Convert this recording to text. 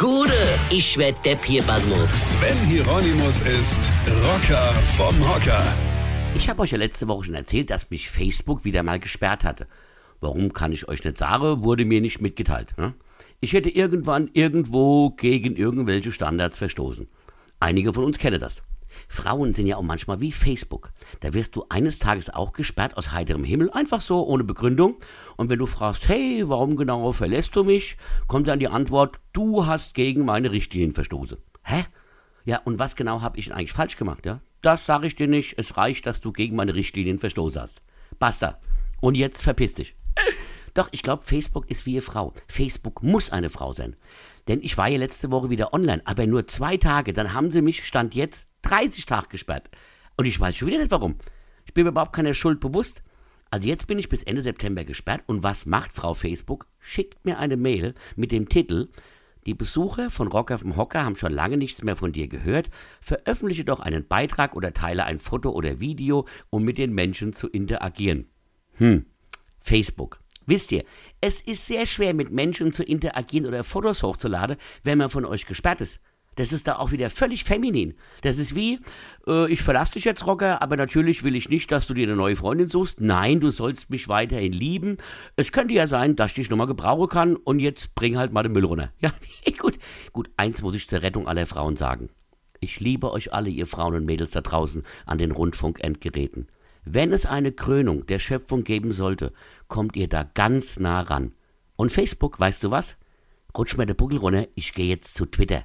Gude, ich werd Depp hier, Basmus. Sven Hieronymus ist Rocker vom Hocker. Ich habe euch ja letzte Woche schon erzählt, dass mich Facebook wieder mal gesperrt hatte. Warum kann ich euch nicht sagen, wurde mir nicht mitgeteilt. Ne? Ich hätte irgendwann irgendwo gegen irgendwelche Standards verstoßen. Einige von uns kennen das. Frauen sind ja auch manchmal wie Facebook. Da wirst du eines Tages auch gesperrt aus heiterem Himmel, einfach so, ohne Begründung. Und wenn du fragst, hey, warum genau verlässt du mich, kommt dann die Antwort, du hast gegen meine Richtlinien verstoßen. Hä? Ja, und was genau habe ich eigentlich falsch gemacht, ja? Das sage ich dir nicht. Es reicht, dass du gegen meine Richtlinien verstoßen hast. Basta. Und jetzt verpiss dich. Doch, ich glaube, Facebook ist wie eine Frau. Facebook muss eine Frau sein. Denn ich war ja letzte Woche wieder online, aber nur zwei Tage. Dann haben sie mich, stand jetzt, 30 Tage gesperrt. Und ich weiß schon wieder nicht warum. Ich bin mir überhaupt keiner Schuld bewusst. Also jetzt bin ich bis Ende September gesperrt. Und was macht Frau Facebook? Schickt mir eine Mail mit dem Titel, die Besucher von Rocker vom Hocker haben schon lange nichts mehr von dir gehört. Veröffentliche doch einen Beitrag oder teile ein Foto oder Video, um mit den Menschen zu interagieren. Hm, Facebook. Wisst ihr, es ist sehr schwer, mit Menschen zu interagieren oder Fotos hochzuladen, wenn man von euch gesperrt ist. Das ist da auch wieder völlig feminin. Das ist wie, äh, ich verlasse dich jetzt, Rocker, aber natürlich will ich nicht, dass du dir eine neue Freundin suchst. Nein, du sollst mich weiterhin lieben. Es könnte ja sein, dass ich dich nochmal gebrauchen kann und jetzt bring halt mal den Müll runter. Ja, gut. Gut, eins muss ich zur Rettung aller Frauen sagen. Ich liebe euch alle, ihr Frauen und Mädels da draußen an den Rundfunkendgeräten. Wenn es eine Krönung der Schöpfung geben sollte, kommt ihr da ganz nah ran. Und Facebook, weißt du was? Rutsch mir der Buckel runter, ich gehe jetzt zu Twitter.